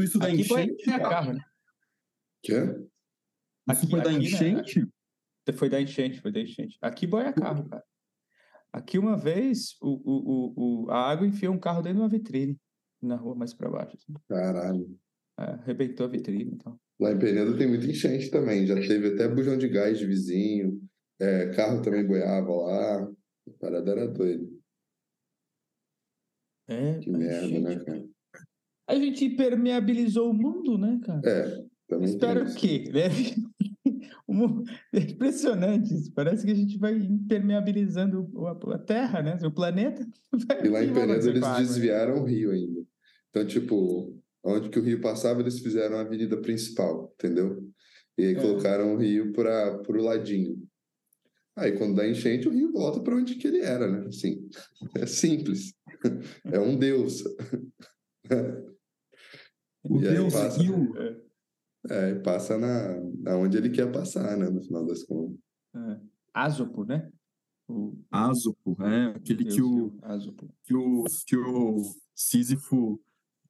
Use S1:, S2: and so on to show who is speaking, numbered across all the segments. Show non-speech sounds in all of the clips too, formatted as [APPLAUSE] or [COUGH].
S1: Tudo isso da
S2: Aqui foi
S1: enchente, cara.
S2: carro, né?
S3: Quê?
S1: Isso foi da
S2: aqui, né,
S1: enchente?
S2: Foi da enchente, foi da enchente. Aqui boia carro, cara. Aqui uma vez o, o, o, o- a água enfiou um carro dentro de uma vitrine na rua mais para baixo. assim.
S3: Caralho.
S2: É, arrebentou a vitrine então.
S3: Lá em Penedo tem muita enchente também. Já teve até bujão de gás de vizinho. É, carro também boiava lá. A parada era doida.
S2: É,
S3: Que merda,
S2: enchente,
S3: né, cara?
S2: A gente impermeabilizou o mundo, né, cara?
S3: É, também
S2: Espero
S3: isso.
S2: que, né? [LAUGHS] É impressionante isso. Parece que a gente vai impermeabilizando a, Terra, né? O planeta. [LAUGHS]
S3: E lá em Penedo eles
S2: né?
S3: desviaram o rio ainda. Então, tipo, onde que o rio passava, eles fizeram a avenida principal, entendeu? E aí
S2: É.
S3: colocaram o rio para o ladinho. Aí, quando dá enchente, o rio volta para onde que ele era, né? Assim, [LAUGHS] é simples. É um deus.
S1: O
S3: E
S1: Deus
S3: passa-
S1: Rio.
S3: É, e passa na, na onde ele quer passar, né? No final das contas.
S2: É. Ásopo, né? O
S1: Asopo, é, aquele
S2: Deus
S1: que o,
S2: Ásopo.
S1: que o, que o Sísifo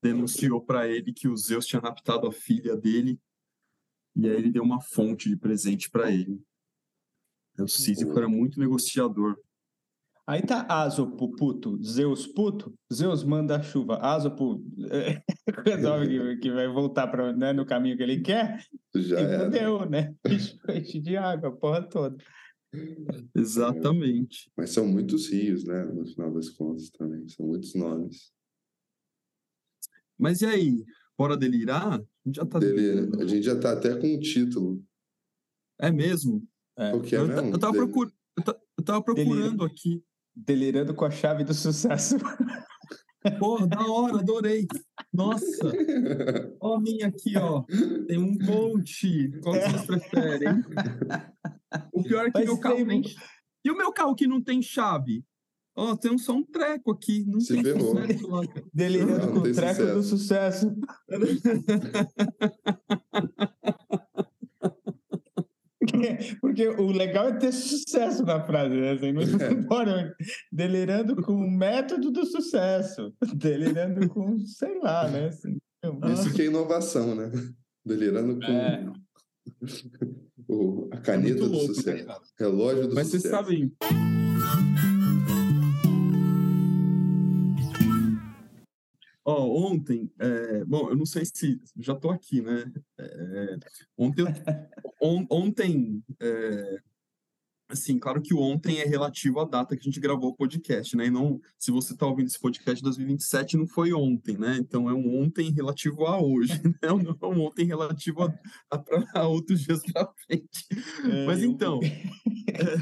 S1: denunciou para ele que o Zeus tinha raptado a filha dele e aí ele deu uma fonte de presente para ele. O Sísifo era muito negociador.
S2: Aí tá Ásopo, puto. Zeus, puto. Zeus manda a chuva. Ásopo [LAUGHS] é, resolve que, que vai voltar pra, né, no caminho que ele quer.
S3: Já
S2: e
S3: era.
S2: fodeu, né? [LAUGHS] Enche de água, a porra toda.
S1: Exatamente.
S3: Mas são muitos rios, né? No final das contas também. São muitos nomes.
S1: Mas e aí? Bora delirar? A gente já tá
S3: a gente já tá até com um título.
S1: É mesmo?
S2: É.
S3: O que é
S1: eu,
S3: mesmo?
S1: eu tava procur- eu tava procurando aqui.
S2: Delirando com a chave do sucesso.
S1: Porra, da hora, adorei. Nossa, [LAUGHS] ó a minha aqui, ó. Tem um coach. Qual que vocês preferem? O pior é que
S2: Mas
S1: meu carro
S2: tem-
S1: nem... E o meu carro que não tem chave? Ó, tem só um treco aqui. Não
S3: Se
S1: tem
S3: ferrou.
S1: sucesso lá.
S2: Delirando
S3: Não, não
S2: com o treco do sucesso. [LAUGHS] [LAUGHS] Porque o legal é ter sucesso na frase, né? Assim, não [LAUGHS] não pode- delirando com o método do sucesso. [LAUGHS] Delirando com, sei lá, né? Assim,
S3: Isso que é inovação, né? Delirando com
S2: É.
S3: o- a caneta do
S1: louco, né,
S3: sucesso.
S1: cara?
S3: Relógio do
S1: Mas vocês
S3: sucesso.
S1: sabem. Ó, ontem, é, bom, eu não sei se já tô aqui, né? É, ontem, [LAUGHS] on- ontem, é, assim, claro que o ontem é relativo à data que a gente gravou o podcast, né? E não, se você tá ouvindo esse podcast em 2027, não foi ontem, né? Então é um ontem relativo a hoje, [LAUGHS] né? Não é um ontem relativo a, a, pra- a outros dias pra frente.
S2: É,
S1: Mas
S2: eu-
S1: então, [LAUGHS] é,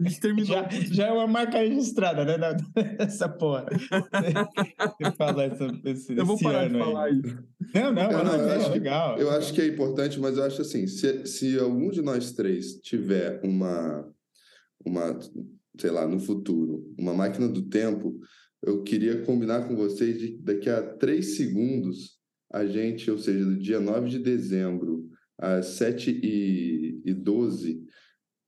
S1: a gente terminou.
S2: Já, já é uma marca registrada, né? [LAUGHS] Essa porra. Você fala essa, esse,
S1: Eu vou
S2: esse
S1: parar de
S2: ano aí.
S1: falar isso.
S2: Não, não,
S3: Cara,
S2: mas
S3: eu
S2: é
S3: acho que-
S2: legal.
S3: Eu acho que é importante, mas eu acho assim, se, se algum de nós três tiver uma, uma, sei lá, no futuro, uma máquina do tempo, eu queria combinar com vocês de daqui a três segundos, a gente, ou seja, do dia 9 de dezembro às 7 e, e 12,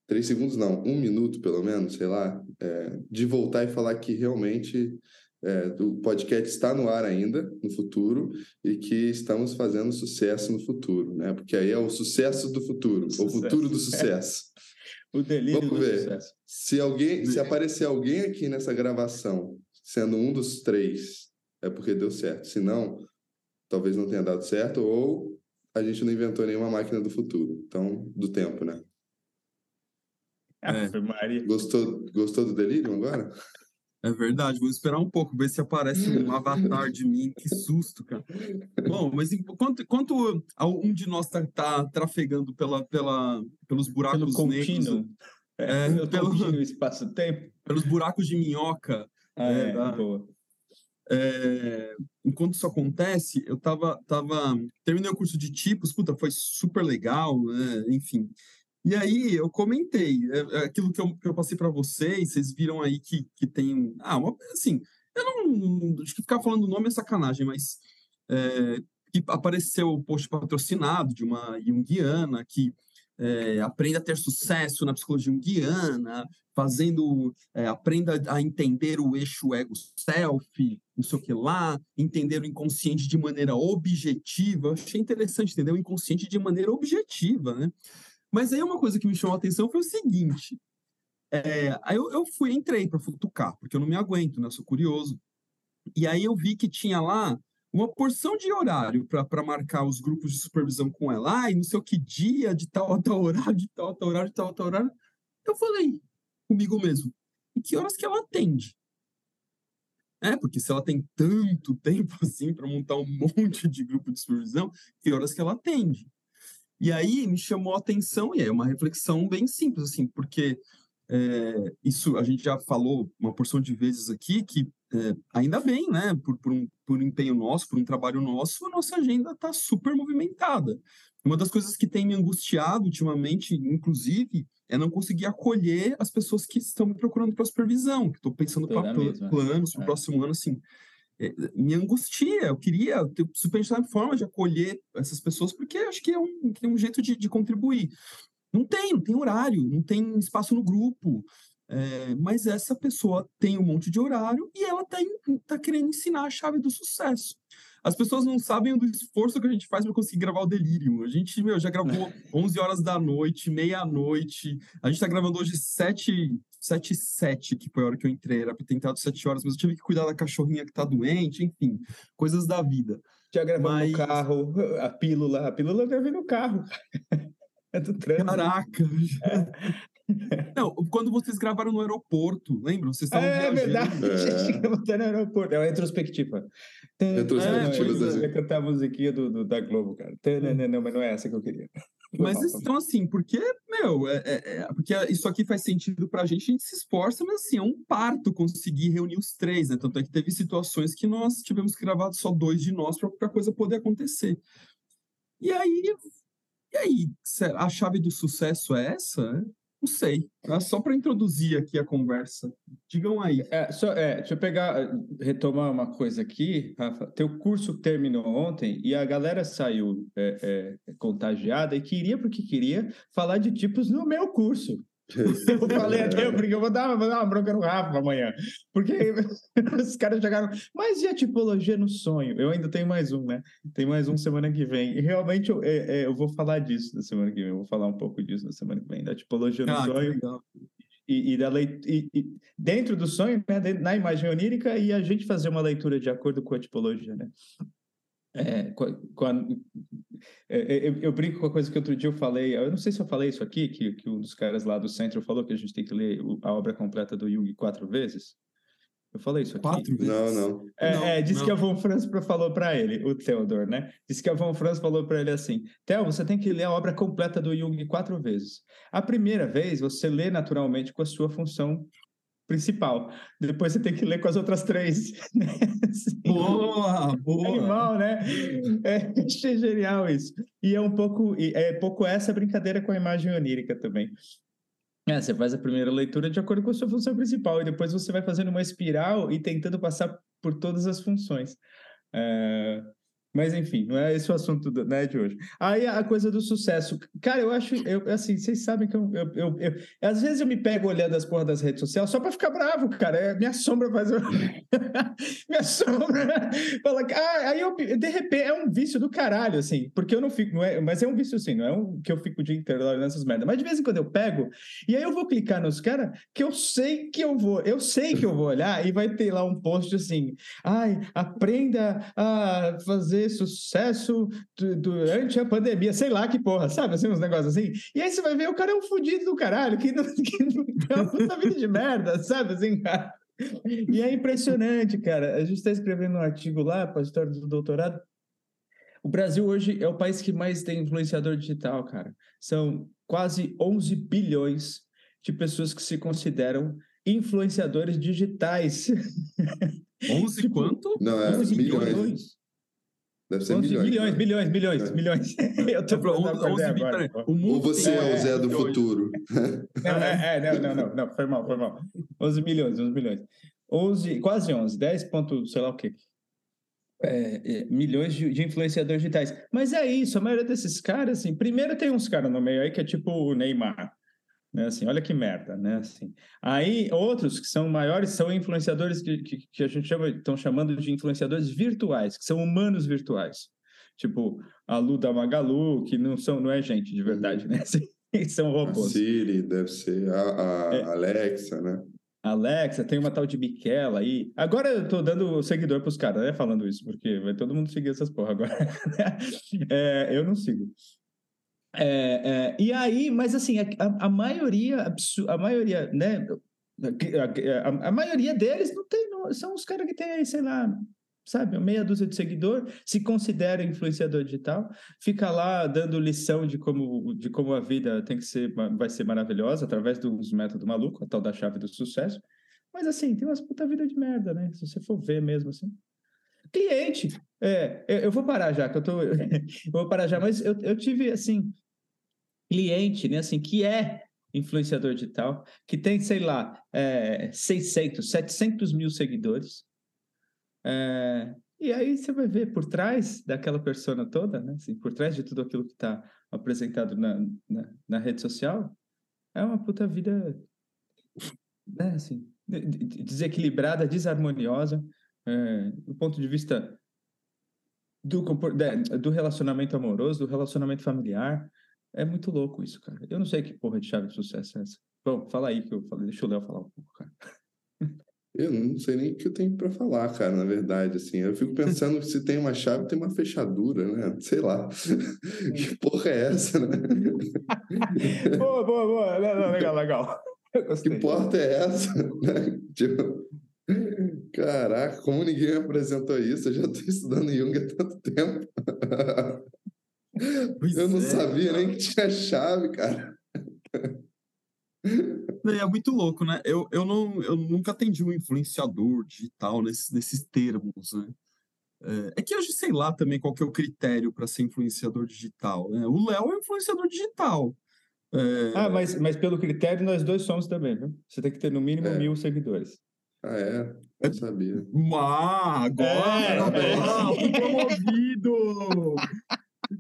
S3: três segundos não, um minuto pelo menos, sei lá, é, de voltar e falar que realmente é, o podcast está no ar ainda, no futuro, e que estamos fazendo sucesso no futuro, né? Porque aí é o sucesso do futuro, o
S2: Sucesso.
S3: futuro do sucesso.
S2: O delírio
S3: Vamos
S2: do
S3: ver.
S2: sucesso.
S3: Se alguém, se aparecer alguém aqui nessa gravação, sendo um dos três, é porque deu certo. Se não, talvez não tenha dado certo, ou a gente não inventou nenhuma máquina do futuro. Então, do tempo, né?
S1: É.
S3: Gostou, gostou do delírio agora?
S1: É verdade, vou esperar um pouco, ver se aparece um avatar de mim. Que susto, cara. Bom, mas enquanto, enquanto um de nós tá, tá trafegando pela, pela, pelos
S2: Pelo
S1: buracos negros,
S2: contínuo.
S1: É,
S2: pelo
S1: pelo- [LAUGHS]
S2: espaço-tempo.
S1: pelos buracos de minhoca,
S2: Ah,
S1: É,
S2: é,
S1: dá.
S2: boa.
S1: é, enquanto isso acontece, eu tava, tava. Terminei o curso de tipos, puta, foi super legal, né? Enfim. E aí eu comentei, é, é aquilo que eu, que eu passei para vocês, vocês viram aí que, que tem. Ah, uma, assim, eu não. Acho que ficar falando o nome é sacanagem, mas. é, que apareceu o post patrocinado de uma Jungiana que é, aprenda a ter sucesso na psicologia junguiana, fazendo, é, aprenda a entender o eixo ego-self, não sei o que lá, entender o inconsciente de maneira objetiva. Eu achei interessante entender o inconsciente de maneira objetiva, né? Mas aí uma coisa que me chamou a atenção foi o seguinte, é, aí eu, eu fui, entrei para futucar, porque eu não me aguento, né? Eu sou curioso. E aí eu vi que tinha lá uma porção de horário para marcar os grupos de supervisão com ela, e não sei o que dia, de tal a tal horário, de tal a tal horário, de tal a tal horário. Eu falei comigo mesmo, e que horas que ela atende? É, porque se ela tem tanto [LAUGHS] tempo assim para montar um monte de grupo de supervisão, que horas que ela atende? E aí me chamou a atenção, e é uma reflexão bem simples, assim, porque é, isso a gente já falou uma porção de vezes aqui, que é, ainda bem, né? Por, por, um, por um empenho nosso, por um trabalho nosso, a nossa agenda está super movimentada. Uma das coisas que tem me angustiado ultimamente, inclusive, é não conseguir acolher as pessoas que estão me procurando para supervisão, que estou pensando para planos para o é. próximo ano, assim. É, me angustia, eu queria ter, pensar em forma de acolher essas pessoas, porque acho que é um, que é um jeito de, de contribuir. Não tem, não tem horário, não tem espaço no grupo. É, mas essa pessoa tem um monte de horário e ela está tá querendo ensinar a chave do sucesso. As pessoas não sabem do esforço que a gente faz para conseguir gravar o Delirium. A gente meu, já gravou [LAUGHS] 11 horas da noite, meia-noite. A gente está gravando hoje 7, 7 e 7, que foi a hora que eu entrei. Era para ter tentado 7 horas, mas eu tive que cuidar da cachorrinha que está doente, enfim, coisas da vida.
S2: Já gravou mas... no carro, a pílula. A pílula eu gravei no carro. [LAUGHS]
S1: É do trânsito. Caraca! É. Não, quando vocês gravaram no aeroporto, lembram? Vocês estavam
S2: é, viajando. verdade, é. no aeroporto. É uma retrospectiva.
S3: Retrospectiva.
S2: É, eu ia cantar a musiquinha do, do, da Globo, cara. Não, mas não é essa que eu queria.
S1: Mas então, assim, porque, meu, é, é, é, porque isso aqui faz sentido pra gente, a gente se esforça, mas assim, é um parto conseguir reunir os três, né? Tanto é que teve situações que nós tivemos que gravar só dois de nós pra, pra coisa poder acontecer. E aí, e aí, a chave do sucesso é essa? Não sei. É só para introduzir aqui a conversa. Digam aí.
S2: É, só, é, deixa eu pegar, retomar uma coisa aqui, Rafa. Teu curso terminou ontem e a galera saiu é, contagiada e queria, porque queria, falar de tipos no meu curso. [LAUGHS] eu falei até, porque eu vou dar, vou dar uma bronca no Rafa amanhã. Porque [LAUGHS] os caras chegaram. Mas e a tipologia no sonho? Eu ainda tenho mais um, né? Tem mais um semana que vem. E realmente eu, é, é, eu vou falar disso na semana que vem. Eu vou falar um pouco disso na semana que vem, da tipologia no ah, sonho. E, e, da leit e, e, dentro do sonho, né, na imagem onírica, e a gente fazer uma leitura de acordo com a tipologia, né? É, quando, é, é, eu, eu, brinco com a coisa que outro dia eu falei, eu não sei se eu falei isso aqui, que, que um dos caras lá do centro falou que a gente tem que ler a obra completa do Jung quatro vezes. Eu falei isso aqui?
S1: Quatro vezes?
S3: Não, não.
S2: É,
S3: não,
S2: é disse não. que a Von Franz falou para ele, o Theodor, né? Disse que a Von Franz falou para ele assim: Theo, você tem que ler a obra completa do Jung quatro vezes. A primeira vez você lê naturalmente com a sua função principal. Depois você tem que ler com as outras três. [LAUGHS]
S1: Né? Boa, boa.
S2: Animal, né? É, achei genial isso. E é um pouco, é pouco essa brincadeira com a imagem onírica também. É, você faz a primeira leitura de acordo com a sua função principal e depois você vai fazendo uma espiral e tentando passar por todas as funções. É, mas enfim, não é esse o assunto do, né, de hoje. Aí a coisa do sucesso. Cara, eu acho, eu, assim, vocês sabem que eu, eu, eu, eu Às vezes eu me pego olhando as porras das redes sociais só para ficar bravo, cara. É, minha sombra faz. [LAUGHS] minha sombra. Fala, ah, aí eu, de repente, é um vício do caralho, assim, porque eu não fico. Não é, mas é um vício, assim, não é um que eu fico o dia inteiro olhando essas merdas. Mas de vez em quando eu pego, e aí eu vou clicar nos caras que eu sei que eu vou, eu sei que eu vou olhar e vai ter lá um post assim, ai, aprenda a fazer sucesso durante a pandemia, sei lá que porra, sabe? Assim, uns negócios assim. E aí você vai ver, o cara é um fudido do caralho, que não, [LAUGHS] que não tem uma puta vida de merda, sabe? Assim, cara. E é impressionante, cara. A gente está escrevendo um artigo lá para a história do doutorado. O Brasil hoje é o país que mais tem influenciador digital, cara. São quase 11 bilhões de pessoas que se consideram influenciadores digitais.
S1: 11 [LAUGHS] tipo, quanto?
S3: Não, é 11 milhões. milhões. Deve ser milhões.
S2: Milhões, né? milhões, milhões, é. milhões. [LAUGHS]
S1: Eu tô falando 11 agora.
S3: O mundo Ou você é, é o Zé do futuro.
S2: Não, é, é, não, não, não, não, foi mal, foi mal. 11 milhões, 11 milhões. 11, quase 11, 10 ponto, sei lá o quê. é, é, milhões de, de, influenciadores digitais. Mas é isso, a maioria desses caras, assim, primeiro tem uns caras no meio aí que é tipo o Neymar, né? Assim, olha que merda, né? Assim, aí outros que são maiores são influenciadores que, que, que a gente chama, estão chamando de influenciadores virtuais, que são humanos virtuais. Tipo, a Lu da Magalu, que não são, não é gente de verdade, né? [LAUGHS] Assim, são robôs.
S3: A Siri, deve ser a, a é. Alexa, né?
S2: Alexa, tem uma tal de Miquela aí. Agora eu tô dando seguidor pros caras, né? Falando isso, porque vai todo mundo seguir essas porra agora. [LAUGHS] é, eu não sigo. É, é, e aí, mas assim, a, a maioria, a maioria, né? A, a, a, maioria deles não tem, não, são os caras que tem, sei lá, sabe, meia dúzia de seguidor, se considera influenciador digital, fica lá dando lição de como, de como a vida tem que ser, vai ser maravilhosa através dos métodos malucos, a tal da chave do sucesso. Mas assim, tem umas puta vida de merda, né? Se você for ver mesmo assim. Cliente, é, eu vou parar já, que eu tô, [LAUGHS] eu vou parar já, mas eu, eu tive assim, cliente, né, assim, que é influenciador digital, que tem, sei lá, é, 600, 700 mil seguidores, é, e aí você vai ver por trás daquela persona toda, né? Assim, por trás de tudo aquilo que está apresentado na, na, na, rede social, é uma puta vida, né? Assim, desequilibrada, desarmoniosa, é, do ponto de vista do, do relacionamento amoroso, do relacionamento familiar. É muito louco isso, cara. Eu não sei que porra de chave de sucesso é essa. Bom, fala aí que eu falei. Deixa o Léo falar um pouco, cara.
S3: Eu não sei nem o que eu tenho para falar, cara, na verdade, assim. Eu fico pensando que se tem uma chave, tem uma fechadura, né? Sei lá. que porra é essa, né? [LAUGHS]
S2: boa, boa, boa. Não, legal, legal.
S3: Que porta é essa? tipo, caraca, como ninguém me apresentou isso? Eu já estou estudando Jung há tanto tempo. Pois eu não é, sabia cara. nem que tinha chave, cara.
S1: É muito louco, né? Eu, eu, não, eu nunca atendi um influenciador digital nesses, nesses termos, né? É, é que hoje sei lá também qual que é o critério para ser influenciador digital. Né? O Léo é influenciador digital.
S2: É... Ah, mas, mas pelo critério nós dois somos também, viu? Você tem que ter no mínimo é. mil seguidores.
S3: Ah, é? Não sabia.
S1: Ah, agora! É, agora é. promovido!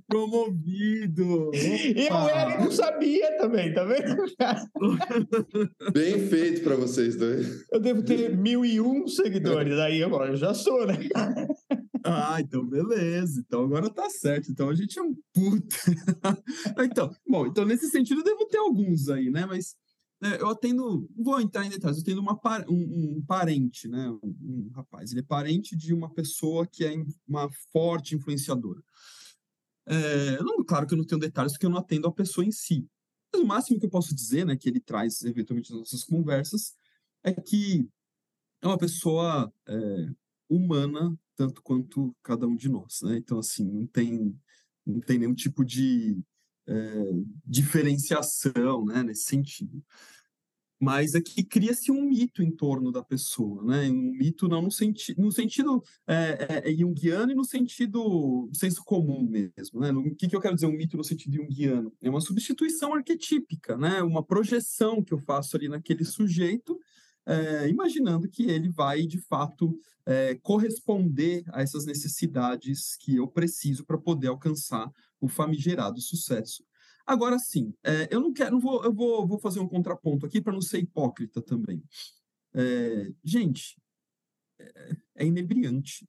S1: Promovido!
S2: E o Eric não sabia também, tá vendo? [LAUGHS]
S3: Bem feito para vocês dois.
S2: Eu devo ter mil e um seguidores, aí agora eu já sou, né?
S1: Ah, então beleza. Então agora tá certo. Então a gente é um puta. [LAUGHS] então, bom, então nesse sentido eu devo ter alguns aí, né? Mas né, eu atendo, vou entrar em detalhes, eu tenho uma, um, um parente, né? Um, um rapaz, ele é parente de uma pessoa que é uma forte influenciadora. É, não, claro que eu não tenho detalhes porque eu não atendo a pessoa em si. Mas o máximo que eu posso dizer, né, que ele traz eventualmente nas nossas conversas, é que é uma pessoa é, humana tanto quanto cada um de nós, né? Então assim não tem não tem nenhum tipo de é, diferenciação, né, nesse sentido mas é que cria-se um mito em torno da pessoa, né? Um mito não no, senti no sentido é, é, é junguiano e no sentido senso comum mesmo, né? O que, que eu quero dizer um mito no sentido junguiano? É uma substituição arquetípica, né? Uma projeção que eu faço ali naquele sujeito, é, imaginando que ele vai, de fato, é, corresponder a essas necessidades que eu preciso para poder alcançar o famigerado sucesso. Agora sim, é, eu não quero, não vou, eu vou, vou fazer um contraponto aqui para não ser hipócrita também. É, gente, é, é, inebriante.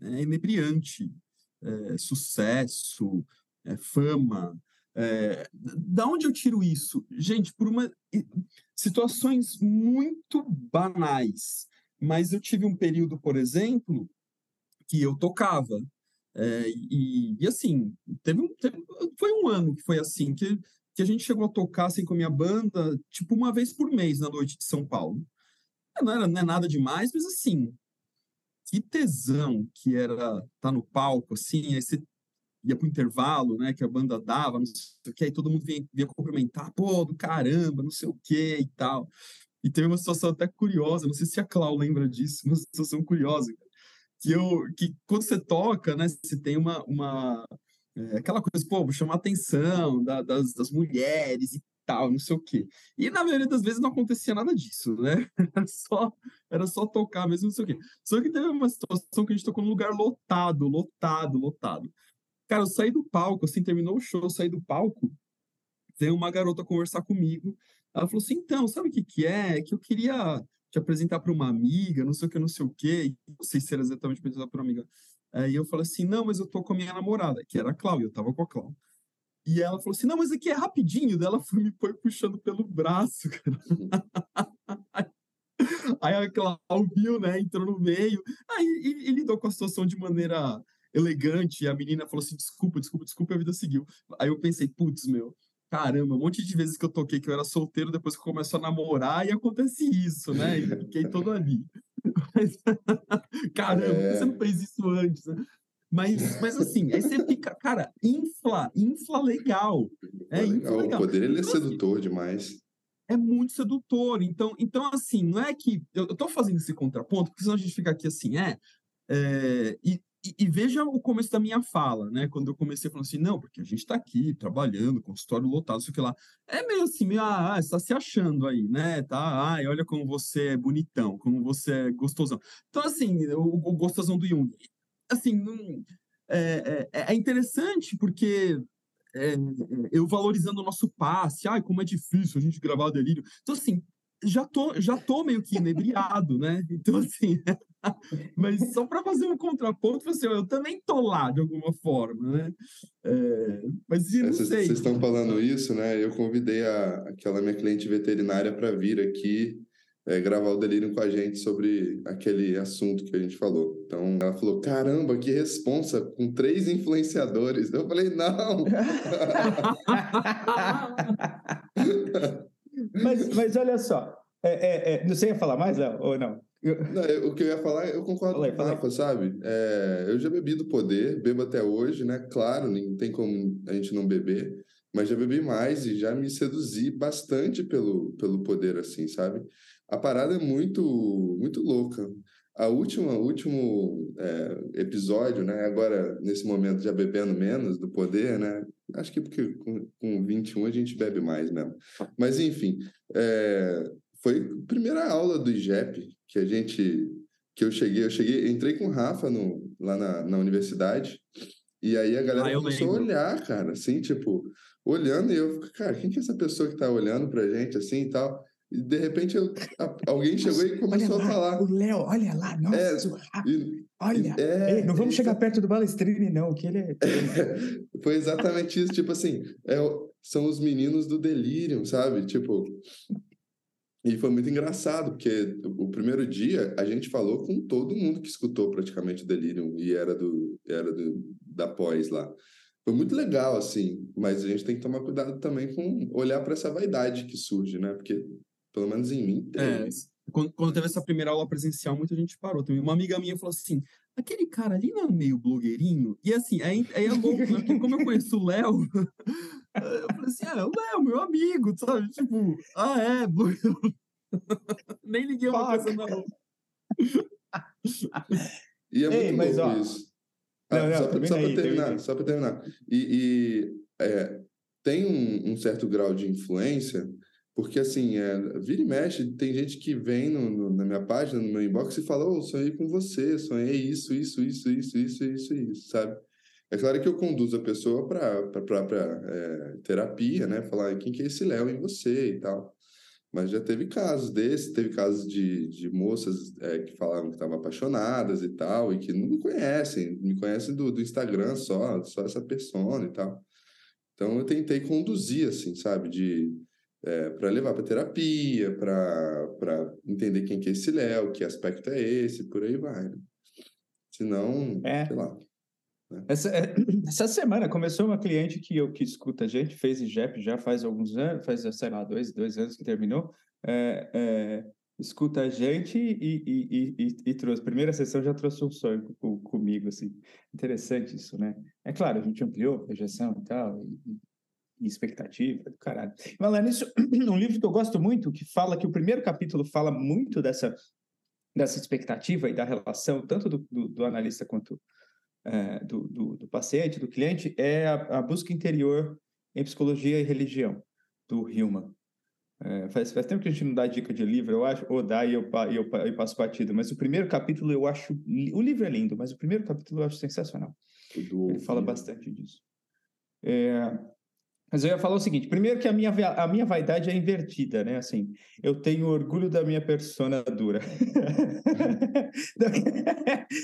S1: É inebriante. É, sucesso, fama. Da onde eu tiro isso? Gente, por uma situações muito banais. Mas eu tive um período, por exemplo, que eu tocava é, e, e, assim, teve um, teve, foi um ano que foi assim, que, que a gente chegou a tocar assim, com a minha banda, tipo, uma vez por mês na noite de São Paulo. Não, era, não é nada demais, mas assim, que tesão que era estar tá no palco, assim, aí você ia pro intervalo, né, que a banda dava, não sei o que, aí todo mundo vinha, vinha cumprimentar, pô, do caramba, não sei o que e tal. E teve uma situação até curiosa, não sei se a Clau lembra disso, uma situação curiosa, que eu que quando você toca, né, você tem uma, uma é, aquela coisa, pô, vou chamar a atenção da, das, das mulheres e tal, não sei o quê. E na maioria das vezes não acontecia nada disso, né? [LAUGHS] Era só, era só tocar mesmo, não sei o quê. Só que teve uma situação que a gente tocou num lugar lotado, lotado, lotado. Cara, eu saí do palco, assim, terminou o show, eu saí do palco, veio uma garota conversar comigo. Ela falou assim: então, sabe o que, que é? É que eu queria te apresentar para uma amiga, não sei o que, não sei o quê. Não sei se era exatamente apresentar para uma amiga. Aí eu falei assim: não, mas eu tô com a minha namorada, que era a Cláudia, eu tava com a Cláudia. E ela falou assim: não, mas aqui é rapidinho. Daí ela foi, me foi puxando pelo braço, [LAUGHS] cara. Aí a Cláudia viu, né? Entrou no meio. Aí e, e lidou com a situação de maneira elegante. E a menina falou assim: desculpa, desculpa, desculpa, e a vida seguiu. Aí eu pensei: putz, meu, caramba, um monte de vezes que eu toquei que eu era solteiro, depois que começou a namorar, e acontece isso, né? E fiquei todo ali. Mas, [LAUGHS] caramba, é... você não fez isso antes, né? Mas, mas assim, aí você fica, cara, infla, infla legal. É, infla legal.
S3: O poder ele é então, assim, sedutor demais.
S1: É muito sedutor. Então, então assim, não é que. Eu, eu tô fazendo esse contraponto, porque senão a gente fica aqui assim, é. é e, e, e, veja o começo da minha fala, né? Quando eu comecei falando assim, não, porque a gente está aqui trabalhando, consultório lotado, isso que lá. É meio assim, meio, ah, está se achando aí, né? Tá, ai, olha como você é bonitão, como você é gostosão. Então, assim, o, o gostosão do Jung assim, não, é, é, é, interessante porque é, eu valorizando o nosso passe, ai, como é difícil a gente gravar delírio. Então, assim, já tô, já tô meio que inebriado, né? Então, assim, [LAUGHS] [LAUGHS] mas só para fazer um contraponto, assim, eu também tô lá de alguma forma, né? É, mas eu não sei.
S3: Vocês estão falando isso, né? Eu convidei a, aquela minha cliente veterinária para vir aqui é, gravar o Delírio com a gente sobre aquele assunto que a gente falou. Então, ela falou: caramba, que responsa com três influenciadores. Eu falei: não. [LAUGHS]
S2: mas, mas olha só, é, é, é, você ia falar mais, Léo, ou não?
S3: Eu... [LAUGHS] não? O que eu ia falar, eu concordo falei, com o Rafa, sabe? É, eu já bebi do poder, bebo até hoje, né? Claro, não tem como a gente não beber, mas já bebi mais e já me seduzi bastante pelo, pelo poder, assim, sabe? a parada é muito, muito louca. A última, último é, episódio, né? Agora, nesse momento, já bebendo menos do poder, né? Acho que porque com, com 21 a gente bebe mais mesmo. Mas, enfim, é, foi a primeira aula do IGEP que a gente... Que eu cheguei, eu cheguei, entrei com o Rafa no, lá na, na universidade, e aí a galera ah, começou lembro. a olhar, cara, assim, tipo, olhando, e eu, cara, quem que é essa pessoa que tá olhando pra gente, assim, e tal? E de repente eu, a, alguém chegou e começou
S2: lá,
S3: a falar.
S2: O Léo, olha lá, nossa, é, e, olha. É, Ei, não vamos chegar perto do Balestrini, não, que ele é. [LAUGHS]
S3: foi exatamente isso, tipo assim, é, são os meninos do delírio, sabe? Tipo. E foi muito engraçado, porque o primeiro dia a gente falou com todo mundo que escutou praticamente o Delirium e era do era do, da pós lá. Foi muito legal, assim, mas a gente tem que tomar cuidado também com olhar para essa vaidade que surge, né? Porque pelo menos em mim.
S1: É, quando, quando teve essa primeira aula presencial, muita gente parou também. Uma amiga minha falou assim: aquele cara ali não é meio blogueirinho? E assim, aí, aí é louco, né? Porque como eu conheço o Léo, [LAUGHS] eu falei assim: é, o Léo, meu amigo, sabe? Tipo, ah, é, blogueiro. [LAUGHS] Nem liguei uma coisa na outra.
S3: E é muito Ei, mas, louco ó, isso. Ah, não, não, só para terminar, só para terminar. E, e é, tem um, um certo grau de influência porque, assim, é, vira e mexe, tem gente que vem no, no, na minha página, no meu inbox, e fala: oh, sonhei com você, sonhei isso, isso, isso, isso, isso, isso, isso, sabe? É claro que eu conduzo a pessoa para a própria é, terapia, né? Falar quem que é esse Léo em você e tal. Mas já teve casos desses, teve casos de, de moças é, que falavam que estavam apaixonadas e tal, e que não me conhecem, me conhecem do, do Instagram só, só essa persona e tal. Então eu tentei conduzir, assim, sabe? De é, para levar para terapia, para entender quem que é esse Léo, que aspecto é esse, por aí vai. Né? Senão, é. sei lá.
S2: Né? Essa, é, [CLEARS THROAT] essa semana começou uma cliente que eu que escuta a gente, fez IGEP já faz alguns anos, faz, sei lá, dois, dois anos que terminou, é, é, escuta a gente e, e, e, e, trouxe. Primeira sessão já trouxe um sonho com, comigo, assim. Interessante isso, né? É claro, a gente ampliou a projeção e tal, e expectativa do caralho. Falando nisso, [CLEARS THROAT] um livro que eu gosto muito, que fala que o primeiro capítulo fala muito dessa, dessa expectativa e da relação, tanto do, do, do analista quanto é, do, do, do, paciente, do cliente, é a, a, busca interior em psicologia e religião. do Hillman. É, faz, faz tempo que a gente não dá dica de livro, eu acho, ou dá e eu, eu, eu passo partido, mas o primeiro capítulo eu acho. O livro é lindo, mas o primeiro capítulo eu acho sensacional. Ele fala bastante disso. É, mas eu ia falar o seguinte: primeiro, que a minha, a minha vaidade é invertida, né? Assim, eu tenho orgulho da minha persona dura. [LAUGHS]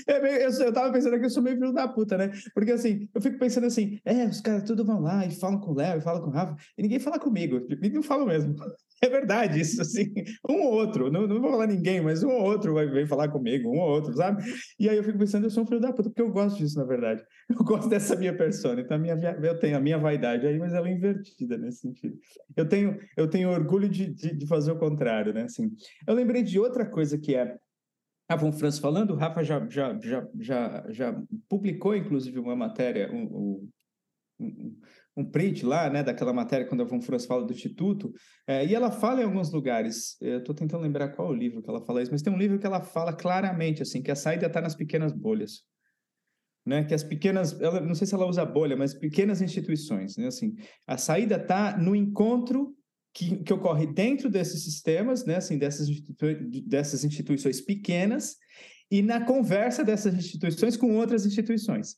S2: É eu, eu tava pensando que eu sou meio filho da puta, né? Porque assim, eu fico pensando assim: é, os caras tudo vão lá e falam com o Léo, e falam com o Rafa, e ninguém fala comigo. Ninguém não fala mesmo. [LAUGHS] É verdade, isso assim, um ou outro, não, não vou falar ninguém, mas um ou outro vai vir falar comigo, um ou outro, sabe? E aí eu fico pensando, eu sou um filho da puta, porque eu gosto disso, na verdade. [LAUGHS] Eu gosto dessa minha persona, então a minha, eu tenho a minha vaidade aí, mas ela é invertida nesse sentido. Eu tenho, eu tenho orgulho de, de, de fazer o contrário, né? Assim, eu lembrei de outra coisa que é a Von Franz falando, o Rafa já, já, já, já, já publicou, inclusive, uma matéria, um, um, um print lá, né, daquela matéria quando a Von Franz fala do Instituto, é, e ela fala em alguns lugares, eu estou tentando lembrar qual é o livro que ela fala isso, mas tem um livro que ela fala claramente, assim, que a saída está nas pequenas bolhas, né, que as pequenas, ela, não sei se ela usa bolha, mas pequenas instituições, né, assim, a saída está no encontro que, que ocorre dentro desses sistemas, né, assim, dessas, institui dessas instituições pequenas, e na conversa dessas instituições com outras instituições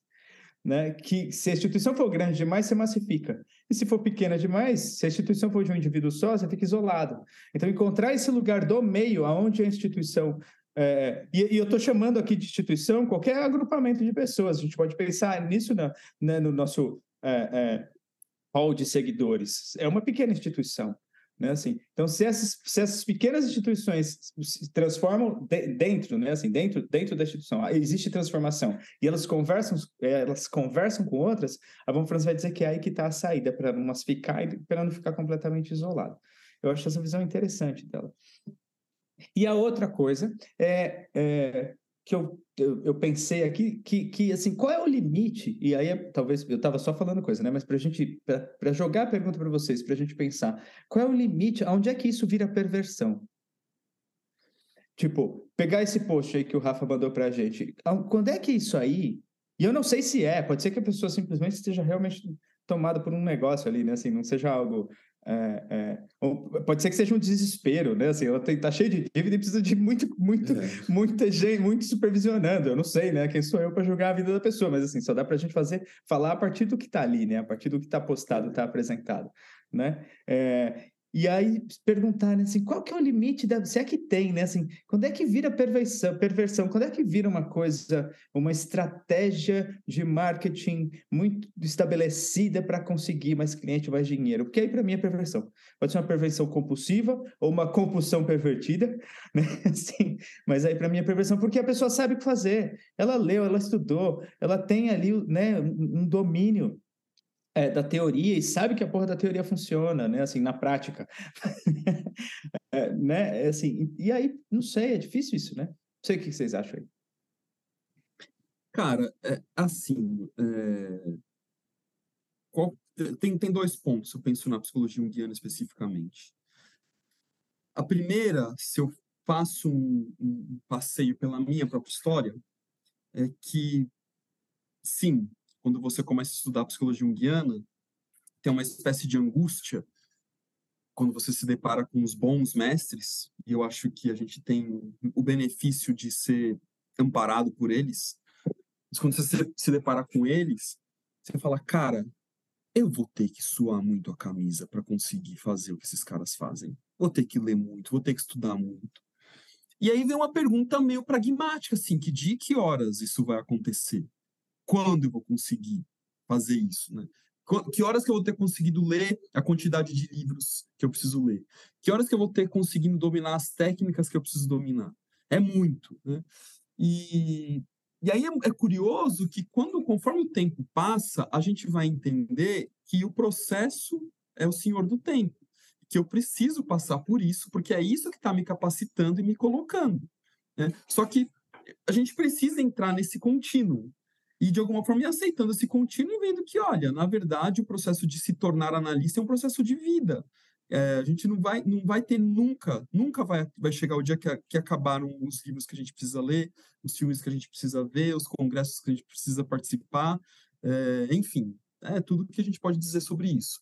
S2: né? Que se a instituição for grande demais, você massifica. E se for pequena demais, se a instituição for de um indivíduo só, você fica isolado. Então, encontrar esse lugar do meio, aonde a instituição é, e, e, eu estou chamando aqui de instituição qualquer agrupamento de pessoas. A gente pode pensar nisso na, né, no nosso é, é, hall de seguidores. É uma pequena instituição. Né, assim, então, se essas, se essas pequenas instituições se transformam de, dentro, né, assim, dentro, dentro da instituição, existe transformação e elas conversam, é, elas conversam com outras, a Von Franz vai dizer que é aí que está a saída para não massificar e para não ficar completamente isolado. Eu acho essa visão interessante dela. E a outra coisa é, é que eu, eu, eu, pensei aqui que, que, assim, qual é o limite? E aí, talvez, eu estava só falando coisa, né? Mas para a gente, para jogar a pergunta para vocês, para a gente pensar, qual é o limite? Aonde é que isso vira perversão? Tipo, pegar esse post aí que o Rafa mandou para a gente, quando é que isso aí, e eu não sei se é, pode ser que a pessoa simplesmente esteja realmente tomada por um negócio ali, né? Assim, não seja algo é, é, pode ser que seja um desespero, né? Assim, ela tá cheia de dívida e precisa de muito, muito, é. muita gente, muito supervisionando. Eu não sei, né? Quem sou eu para julgar a vida da pessoa, mas assim, só dá para a gente fazer, falar a partir do que está ali, né? A partir do que está postado, está apresentado, né? E aí perguntar, né, assim, qual que é o limite da, se é que tem, né, assim, quando é que vira perversão, perversão, quando é que vira uma coisa, uma estratégia de marketing muito estabelecida para conseguir mais cliente, mais dinheiro? Porque aí para mim é perversão. Pode ser uma perversão compulsiva ou uma compulsão pervertida, [LAUGHS] né, assim, mas aí para mim é perversão porque a pessoa sabe o que fazer. Ela leu, ela estudou, ela tem ali, né, um domínio é, da teoria e sabe que a porra da teoria funciona, né? Assim, na prática. [LAUGHS] é, né? É assim, e aí, não sei, é difícil isso, né? Não sei o que vocês acham aí.
S1: Cara, é, assim, é... Qual... tem, tem dois pontos, eu penso na psicologia junguiana especificamente. A primeira, se eu faço um, um passeio pela minha própria história, é que, sim, quando você começa a estudar psicologia junguiana, tem uma espécie de angústia quando você se depara com os bons mestres, e eu acho que a gente tem o benefício de ser amparado por eles, mas quando você se depara com eles, você fala, cara, eu vou ter que suar muito a camisa para conseguir fazer o que esses caras fazem. Vou ter que ler muito, vou ter que estudar muito. E aí vem uma pergunta meio pragmática, assim, que de que horas isso vai acontecer? Quando eu vou conseguir fazer isso, né? Que horas que eu vou ter conseguido ler a quantidade de livros que eu preciso ler? Que horas que eu vou ter conseguido dominar as técnicas que eu preciso dominar? É muito, né? E, e aí é, é curioso que quando, conforme o tempo passa, a gente vai entender que o processo é o senhor do tempo, que eu preciso passar por isso, porque é isso que está me capacitando e me colocando. Né? Só que a gente precisa entrar nesse contínuo, e de alguma forma ir aceitando esse contínuo e vendo que, olha, na verdade, o processo de se tornar analista é um processo de vida. É, a gente não vai, não vai ter nunca, nunca vai, vai chegar o dia que, que acabaram os livros que a gente precisa ler, os filmes que a gente precisa ver, os congressos que a gente precisa participar, é, enfim, é tudo que a gente pode dizer sobre isso.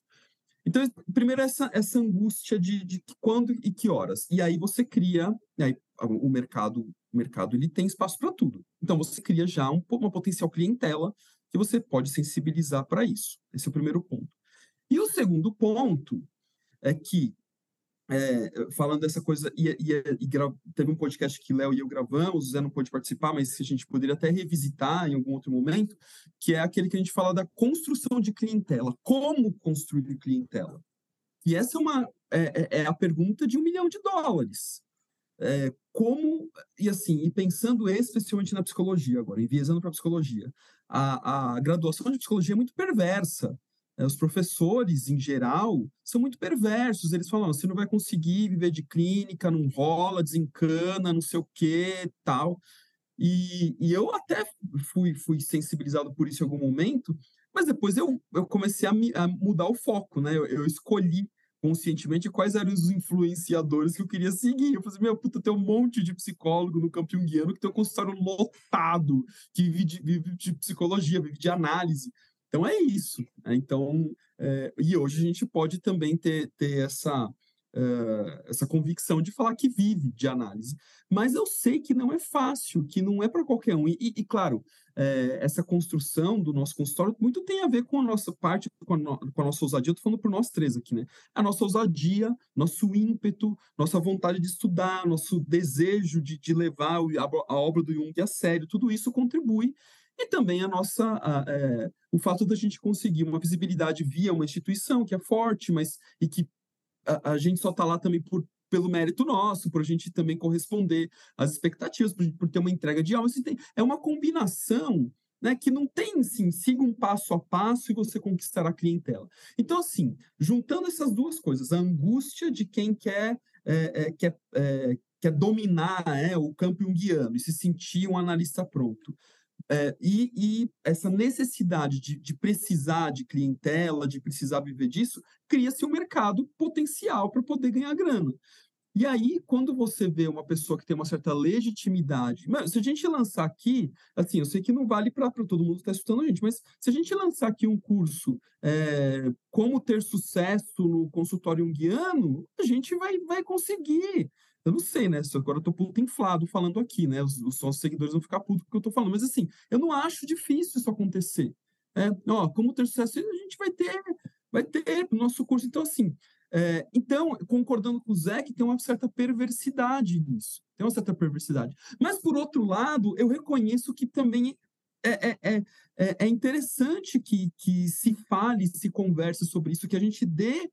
S1: Então, primeiro, essa, essa angústia de, de quando e que horas. E aí você cria, aí, o mercado, o mercado ele tem espaço para tudo. Então, você cria já um, uma potencial clientela que você pode sensibilizar para isso. Esse é o primeiro ponto. E o segundo ponto é que é, falando dessa coisa, e, e, e teve um podcast que Léo e eu gravamos, o Zé não pôde participar, mas a gente poderia até revisitar em algum outro momento, que é aquele que a gente fala da construção de clientela. Como construir clientela? E essa é, uma, é, é, é a pergunta de um milhão de dólares. É, como, e assim, e pensando especialmente na psicologia agora, enviesando para a psicologia, a graduação de psicologia é muito perversa, é, os professores, em geral, são muito perversos. Eles falam: você não vai conseguir viver de clínica, não rola, desencana, não sei o quê, tal. E, e eu até fui, fui sensibilizado por isso em algum momento, mas depois eu, eu comecei a, me, a mudar o foco, né? Eu, eu, escolhi conscientemente quais eram os influenciadores que eu queria seguir. Eu falei assim, meu, puta, tem um monte de psicólogo no campo que tem um consultório lotado, que vive de, vive de psicologia, vive de análise. Então é isso. Né? Então, é, e hoje a gente pode também ter, ter essa, uh, essa convicção de falar que vive de análise. Mas eu sei que não é fácil, que não é para qualquer um. E, e, claro, é, essa construção do nosso consultório muito tem a ver com a nossa parte, com a, no, com a nossa ousadia. Estou falando por nós três aqui, né? A nossa ousadia, nosso ímpeto, nossa vontade de estudar, nosso desejo de, de levar a, a obra do Jung a sério, tudo isso contribui e também a nossa, a, é, o fato da gente conseguir uma visibilidade via uma instituição que é forte, mas e que a, a gente só está lá também por, pelo mérito nosso, por a gente também corresponder às expectativas, por, por ter uma entrega de alma. Tem, é uma combinação né, que não tem, assim, siga um passo a passo e você conquistará a clientela. Então, assim, juntando essas duas coisas, a angústia de quem quer, é, é, quer, é, quer dominar é, o campo junguiano e se sentir um analista pronto, é, e, e, essa necessidade de, de, precisar de clientela, de precisar viver disso, cria-se um mercado potencial para poder ganhar grana. E aí, quando você vê uma pessoa que tem uma certa legitimidade, se a gente lançar aqui, assim, eu sei que não vale para todo mundo que está escutando a gente, mas se a gente lançar aqui um curso é, como ter sucesso no consultório junguiano, a gente vai, vai conseguir. Eu não sei, né? Agora eu tô puto inflado falando aqui, né? Os, os nossos seguidores vão ficar putos porque eu tô falando. Mas assim, eu não acho difícil isso acontecer. É, ó, como ter sucesso, a gente vai ter, vai ter no nosso curso. Então, assim, é, então, concordando com o Zé, que tem uma certa perversidade nisso. Tem uma certa perversidade. Mas, por outro lado, eu reconheço que também é, é, é, é, é interessante que, que se fale, se converse sobre isso, que a gente dê,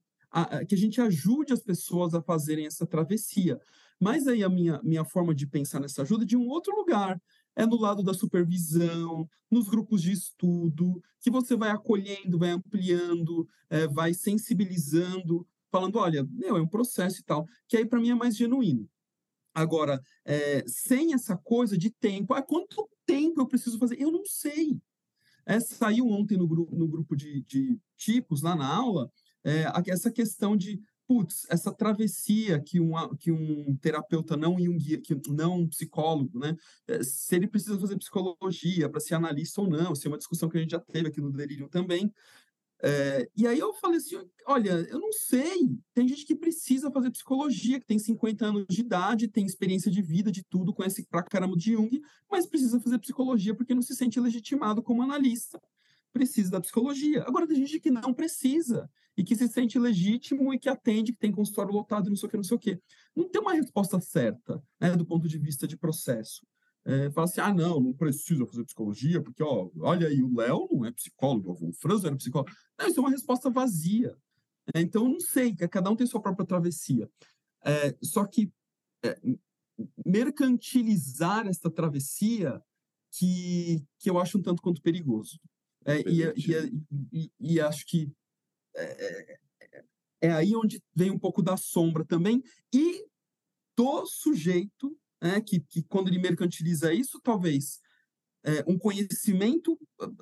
S1: que a gente ajude as pessoas a fazerem essa travessia. Mas aí a minha, minha forma de pensar nessa ajuda é de um outro lugar. É no lado da supervisão, nos grupos de estudo, que você vai acolhendo, vai ampliando, é, vai sensibilizando, falando, olha, meu, é um processo e tal, que aí para mim é mais genuíno. Agora, é, sem essa coisa de tempo, ah, quanto tempo eu preciso fazer? Eu não sei. É, saiu ontem no grupo, no grupo de, de tipos, lá na aula, é, essa questão de putz, essa travessia que um, que um terapeuta não guia que não um psicólogo, né, eh, se ele precisa fazer psicologia para ser analista ou não, se é uma discussão que a gente já teve aqui no Delírio também. É, e aí eu falei assim, olha, eu não sei, tem gente que precisa fazer psicologia, que tem 50 anos de idade, tem experiência de vida, de tudo, conhece pra caramba de Jung, mas precisa fazer psicologia porque não se sente legitimado como analista. Precisa da psicologia. Agora, tem gente que não precisa e que se sente legítimo e que atende, que tem consultório lotado, não sei o que, não sei o que. Não tem uma resposta certa, né, do ponto de vista de processo. É, fala assim, ah, não, não precisa fazer psicologia, porque, ó, olha aí, o Léo não é psicólogo, o Franz era psicólogo. Não, isso é uma resposta vazia. É, então, eu não sei, cada um tem sua própria travessia. É, só que é, mercantilizar esta travessia que, que eu acho um tanto quanto perigoso. É, e, e, e, e, acho que é, é, aí onde vem um pouco da sombra também. E do sujeito, né, que, que quando ele mercantiliza isso, talvez é, um conhecimento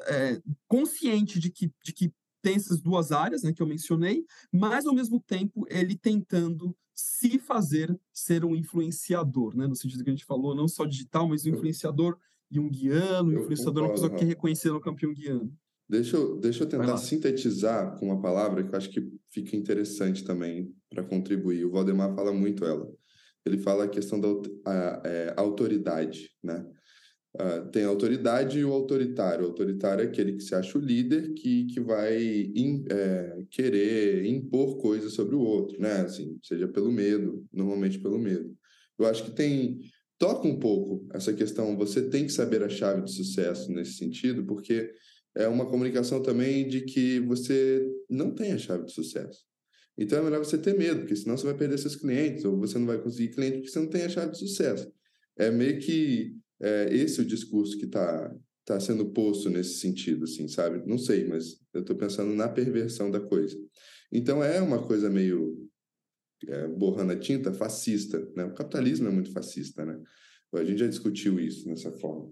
S1: é, consciente de que, de que tem essas duas áreas né, que eu mencionei, mas ao mesmo tempo ele tentando se fazer ser um influenciador, né, no sentido que a gente falou, não só digital, mas um influenciador junguiano, influenciador, uma pessoa que quer reconhecer no campo junguiano.
S3: Deixa eu, deixa eu tentar sintetizar com uma palavra que eu acho que fica interessante também para contribuir. O Valdemar fala muito ela. Ele fala a questão da a, é, autoridade, né? Uh, tem a autoridade e o autoritário. O autoritário é aquele que se acha o líder que, que vai in, é, querer impor coisas sobre o outro, né? Assim, seja pelo medo, normalmente pelo medo. Eu acho que tem toca um pouco essa questão. Você tem que saber a chave de sucesso nesse sentido, porque é uma comunicação também de que você não tem a chave de sucesso. Então é melhor você ter medo, porque senão você vai perder seus clientes, ou você não vai conseguir cliente porque você não tem a chave de sucesso. É meio que é, esse o discurso que está tá sendo posto nesse sentido, assim, sabe? Não sei, mas eu estou pensando na perversão da coisa. Então é uma coisa meio é, borrando a tinta fascista, né? O capitalismo é muito fascista, né? A gente já discutiu isso nessa forma.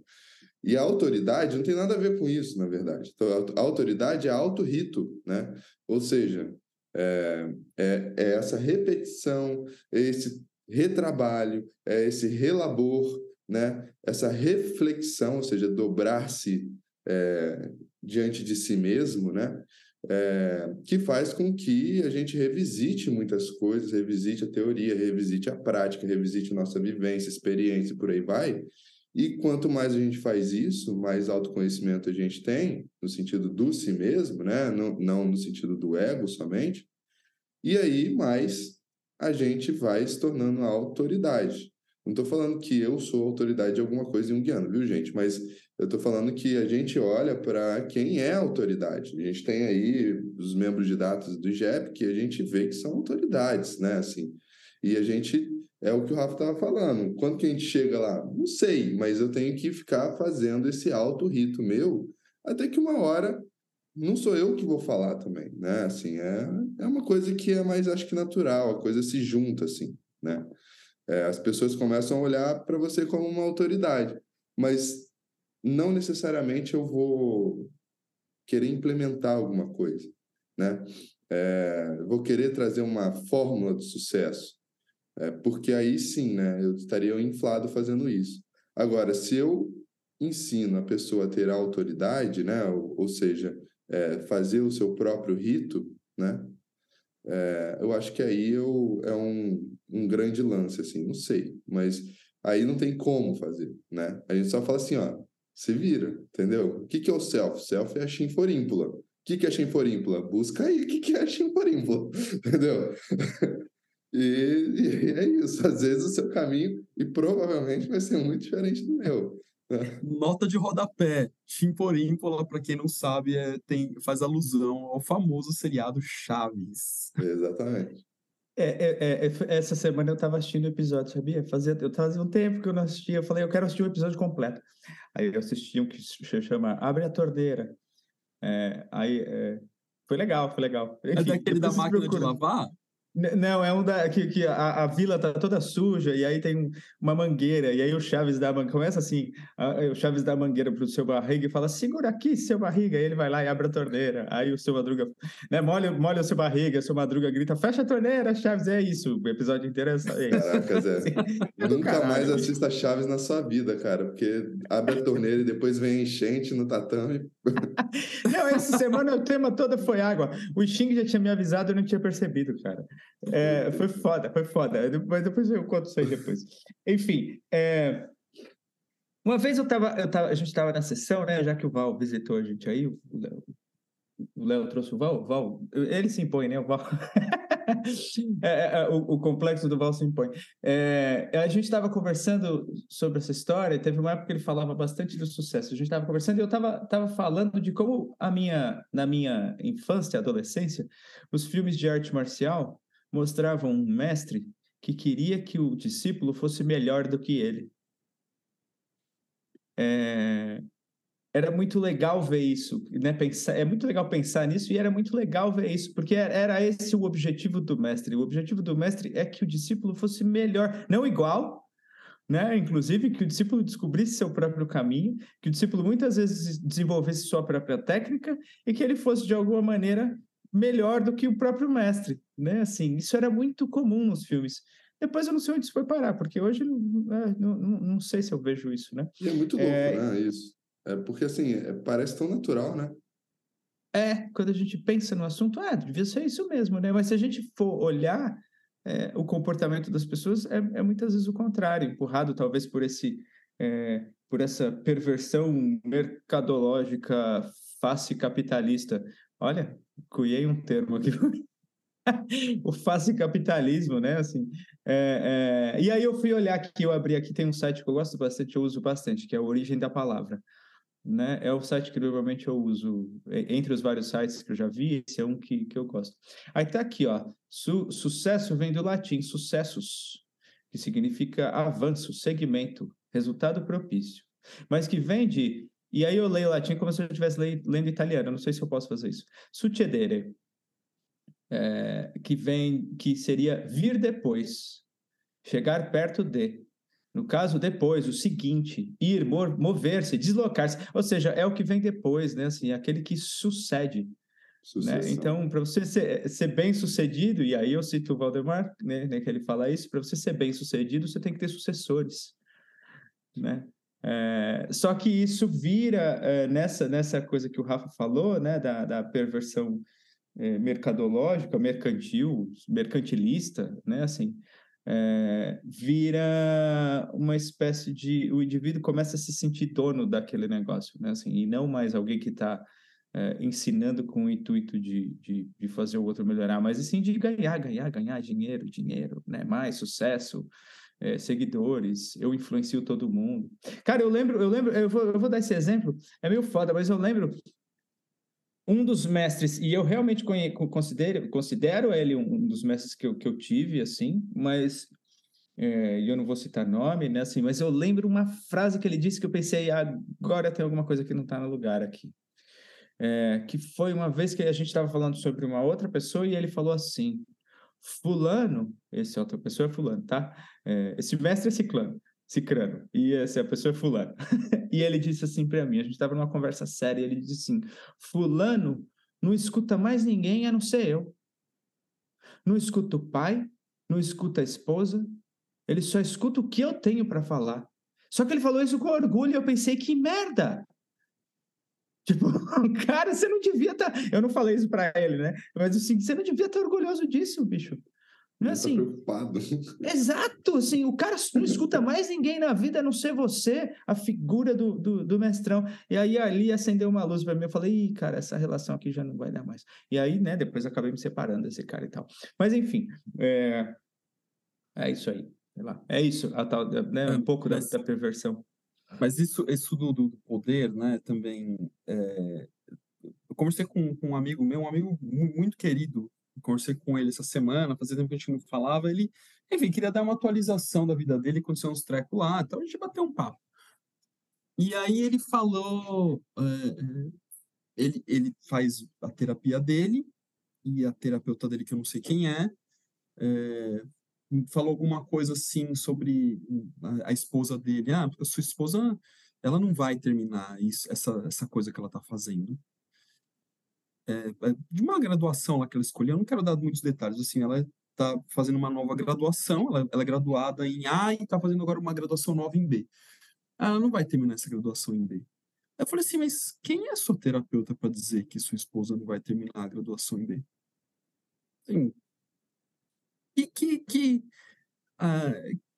S3: E a autoridade não tem nada a ver com isso, na verdade. Então, a autoridade é auto-rito, né? Ou seja, é, é, é essa repetição, é esse retrabalho, é esse relabor né? essa reflexão, ou seja, dobrar-se é, diante de si mesmo, né? É, que faz com que a gente revisite muitas coisas, revisite a teoria, revisite a prática, revisite nossa vivência, experiência, por aí vai. E quanto mais a gente faz isso, mais autoconhecimento a gente tem, no sentido do si mesmo, né? não, não no sentido do ego somente, e aí mais a gente vai se tornando a autoridade. Não estou falando que eu sou autoridade de alguma coisa em Guiana, viu, gente? Mas eu estou falando que a gente olha para quem é autoridade. A gente tem aí os membros de dados do IGEP que a gente vê que são autoridades, né? Assim, e a gente é o que o Rafa estava falando. Quando que a gente chega lá? Não sei, mas eu tenho que ficar fazendo esse alto rito meu até que uma hora não sou eu que vou falar também, né? Assim, é, é uma coisa que é mais, acho que natural, a coisa se junta, assim, né? É, as pessoas começam a olhar para você como uma autoridade, mas não necessariamente eu vou querer implementar alguma coisa, né? É, vou querer trazer uma fórmula de sucesso, é, porque aí sim, né? Eu estaria inflado fazendo isso. Agora, se eu ensino a pessoa a ter autoridade, né? Ou, ou seja, é, fazer o seu próprio rito, né? É, eu acho que aí eu, é um, um grande lance, assim, não sei, mas aí não tem como fazer, né? A gente só fala assim, ó, se vira, entendeu? O que, que é o self? Self é a chinforímpula. O que, que é chinforímpula? Busca aí o que, que é a chinforímpula, [LAUGHS] entendeu? [LAUGHS] E, e, é isso, às vezes o seu caminho, e provavelmente vai ser muito diferente do meu.
S1: Nota de rodapé. Chimporímpola, para quem não sabe, é, tem, faz alusão ao famoso seriado Chaves.
S3: Exatamente.
S2: É, é, é, é essa semana eu estava assistindo o episódio, sabia? Fazia, eu fazia um tempo que eu não assistia. Eu falei, eu quero assistir o episódio completo. Aí eu assisti um que se chama Abre a Torneira. É, aí foi legal, foi legal.
S1: Enfim, é daquele da máquina de lavar?
S2: Não, é um da que, que a, a, vila tá toda suja e aí tem uma mangueira e aí o Chaves dá mangueira, começa assim, a, o Chaves dá a mangueira pro seu barriga e fala, segura aqui, seu barriga, e ele vai lá e abre a torneira, aí o seu Madruga, né, molha, molha o seu barriga, o seu Madruga grita, fecha a torneira, Chaves, é isso, o episódio inteiro é isso.
S3: Caraca, Zé, [LAUGHS] assim, nunca caralho, mais assista Chaves na sua vida, cara, porque abre a torneira e depois vem enchente no tatame. [LAUGHS]
S2: não, essa semana o tema todo foi água, o Xing já tinha me avisado, eu não tinha percebido, cara. É, foi foda, foi foda. Mas depois eu conto isso aí depois. Enfim, é, uma vez eu tava, eu tava, a gente estava na sessão, né? Já que o Val visitou a gente aí, o Léo trouxe o Val, Val, ele se impõe, né? O Val. [LAUGHS] [LAUGHS] É, é, é, o, o, complexo do Val se impõe. É, a gente estava conversando sobre essa história, teve uma época que ele falava bastante do sucesso. A gente estava conversando e eu estava tava falando de como a minha, na minha infância e adolescência, os filmes de arte marcial mostravam um mestre que queria que o discípulo fosse melhor do que ele. É, era muito legal ver isso, né? Pensar, é muito legal pensar nisso e era muito legal ver isso, porque era esse o objetivo do mestre. O objetivo do mestre é que o discípulo fosse melhor, não igual, né? Inclusive que o discípulo descobrisse seu próprio caminho, que o discípulo muitas vezes desenvolvesse sua própria técnica e que ele fosse de alguma maneira melhor do que o próprio mestre, né? Assim, isso era muito comum nos filmes. Depois eu não sei onde isso foi parar, porque hoje é, não, não, não sei se eu vejo isso, né?
S3: E é muito louco, é... né? Isso. É porque, assim, é, parece tão natural, né?
S2: é, quando a gente pensa no assunto, é, devia ser isso mesmo, né? Mas se a gente for olhar é, o comportamento das pessoas, é, é, muitas vezes o contrário, empurrado talvez por esse é, por essa perversão mercadológica face capitalista. Olha, cunhei um termo aqui. [LAUGHS] o face capitalismo, né? Assim, é, é... E aí eu fui olhar aqui, eu abri aqui, tem um site que eu gosto bastante, eu uso bastante, que é a Origem da Palavra né? É o site que normalmente eu uso. Entre os vários sites que eu já vi, esse é um que, que eu gosto. Aí tá aqui, ó. Su sucesso vem do latim sucessus, que significa avanço, segmento, resultado propício. Mas que vem de. E aí eu leio latim como se eu estivesse lendo italiano. Não sei se eu posso fazer isso. Succedere. É, que vem, que seria vir depois, chegar perto de. No caso, depois, o seguinte, ir, mover-se, deslocar-se, ou seja, é o que vem depois, né? Assim, é aquele que sucede. Né? Então, para você ser, ser, bem sucedido, e aí eu cito o Valdemar, né, né que ele fala isso, para você ser bem sucedido, você tem que ter sucessores. Né? É, só que isso vira é, nessa, nessa coisa que o Rafa falou, né, da, da perversão é, mercadológica, mercantil, mercantilista, né, assim, é, vira uma espécie de o indivíduo começa a se sentir dono daquele negócio, né? Assim, e não mais alguém que está é, ensinando com o intuito de, de, de, fazer o outro melhorar, mas sim de ganhar, ganhar, ganhar dinheiro, dinheiro, né? Mais sucesso, é, seguidores, eu influencio todo mundo. Cara, eu lembro, eu lembro, eu vou, eu vou dar esse exemplo, é meio foda, mas eu lembro um dos mestres, e eu realmente considero, considero ele um dos mestres que eu, que eu tive, assim, mas é, eu não vou citar nome, né, assim, mas eu lembro uma frase que ele disse que eu pensei, agora tem alguma coisa que não está no lugar aqui. É, que foi uma vez que a gente estava falando sobre uma outra pessoa e ele falou assim, fulano, esse outra pessoa é fulano, tá? É, esse mestre é ciclano, cicrano, e essa pessoa é fulano. [LAUGHS] e ele disse assim para mim, a gente estava numa conversa séria, e ele disse assim, fulano não escuta mais ninguém a não ser eu. Não escuta o pai, não escuta a esposa, ele só escuta o que eu tenho para falar. Só que ele falou isso com orgulho, e eu pensei, que merda! [LAUGHS] Tipo, cara, você não devia estar. Tá... Eu não falei isso para ele, né? Mas assim, você não devia estar orgulhoso disso, bicho. Não é tá assim. Tá preocupado. [LAUGHS] Exato, assim, o cara não escuta mais ninguém na vida a não ser você, a figura do, do, do mestrão. E aí ali acendeu uma luz para mim, eu falei, Ih, cara, essa relação aqui já não vai dar mais. E aí, né, depois acabei me separando desse cara e tal. Mas enfim, é, é isso aí. É isso, a tal, né, um é, pouco mas, da, da, perversão.
S1: Mas isso, isso do, do poder, né, também. É, eu conversei com, com um amigo meu, um amigo muito querido, conversei com ele essa semana, fazia tempo que a gente não falava, ele, enfim, queria dar uma atualização da vida dele, aconteceu uns trecos lá, então a gente bateu um papo. E aí ele falou, é, ele, ele faz a terapia dele, e a terapeuta dele, que eu não sei quem é, é falou alguma coisa assim sobre a, a, esposa dele, ah, porque a sua esposa, ela não vai terminar isso, essa, essa coisa que ela está fazendo é, é, de uma graduação lá que ela escolheu, eu não quero dar muitos detalhes, assim, ela está fazendo uma nova graduação, ela, ela é graduada em A e está fazendo agora uma graduação nova em B. Ela não vai terminar essa graduação em B. Eu falei assim, mas quem é sua terapeuta para dizer que sua esposa não vai terminar a graduação em B? Assim, e que, que ah,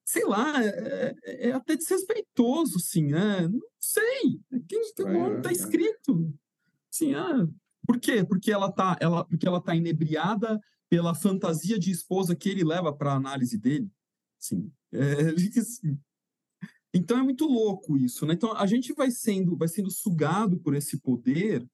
S1: sei lá, é, é, é, até desrespeitoso, assim, né? Não sei, quem está é, escrito. Assim, ah, por quê? Porque ela tá, ela, porque ela tá inebriada pela fantasia de esposa que ele leva para a análise dele. Sim. É, então é muito louco isso, né? Então a gente vai sendo, vai sendo sugado por esse poder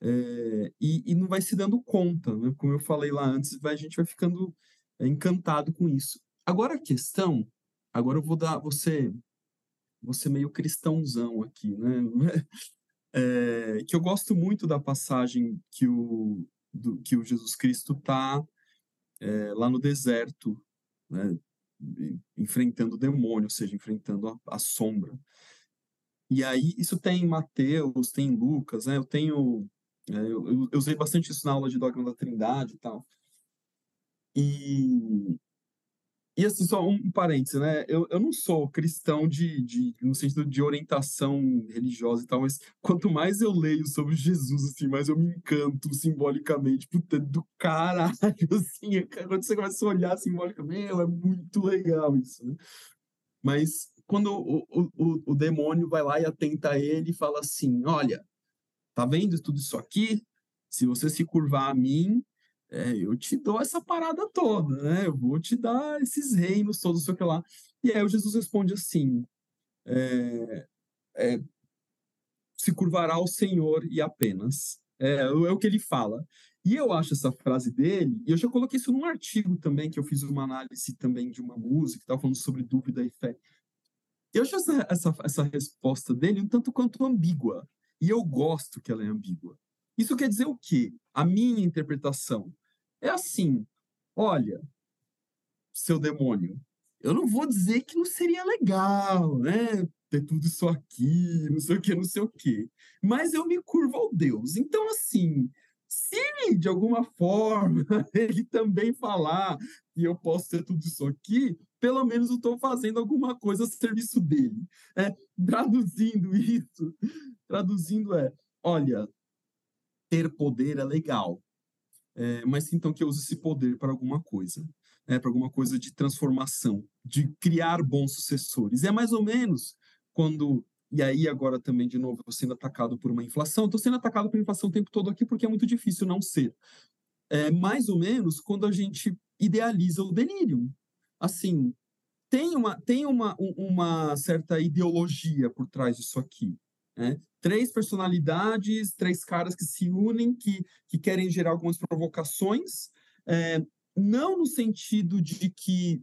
S1: é, e, e, não vai se dando conta, né? Como eu falei lá antes, vai, a gente vai ficando encantado com isso. Agora a questão, agora eu vou dar você, você meio cristãozão aqui, né? É, que eu gosto muito da passagem que o, do, que o Jesus Cristo está é, lá no deserto, né, enfrentando o demônio, ou seja, enfrentando a, a, sombra. E aí, isso tem em Mateus, tem em Lucas, né, eu tenho... É, eu, eu usei bastante isso na aula de Dogma da Trindade e tal. E, e assim, só um parênteses, né? Eu, eu não sou cristão de, de, no sentido de orientação religiosa e tal, mas quanto mais eu leio sobre Jesus, assim, mais eu me encanto simbolicamente, puta, do caralho, [LAUGHS] assim, quando você começa a olhar simbolicamente, meu, é muito legal isso, né? Mas quando o, o, o demônio vai lá e atenta ele e fala assim, olha, tá vendo tudo isso aqui? Se você se curvar a mim, é, eu te dou essa parada toda, né? Eu vou te dar esses reinos todos, sei o que lá. E aí o Jesus responde assim: é, é, se curvará ao Senhor e apenas. É, é, o que ele fala. E eu acho essa frase dele, e eu já coloquei isso num artigo também, que eu fiz uma análise também de uma música, estava falando sobre dúvida e fé. Eu acho essa, essa, essa resposta dele um tanto quanto ambígua. E eu gosto que ela é ambígua. Isso quer dizer o quê? A minha interpretação é assim: olha, seu demônio, eu não vou dizer que não seria legal, né? Ter tudo isso aqui, não sei o que, não sei o que. Mas eu me curvo ao Deus. Então, assim, se de alguma forma [LAUGHS] ele também falar que eu posso ter tudo isso aqui, pelo menos eu estou fazendo alguma coisa a serviço dele. É, traduzindo isso, traduzindo é, olha, ter poder é legal, é, mas então que eu use esse poder para alguma coisa, né, para alguma coisa de transformação, de criar bons sucessores. É mais ou menos quando e aí agora também de novo estou sendo atacado por uma inflação. Estou sendo atacado por inflação o tempo todo aqui porque é muito difícil não ser. É mais ou menos quando a gente idealiza o delírio. Assim, tem uma tem uma, uma certa ideologia por trás disso aqui. Né? Três personalidades, três caras que se unem, que, que querem gerar algumas provocações, é, não no sentido de que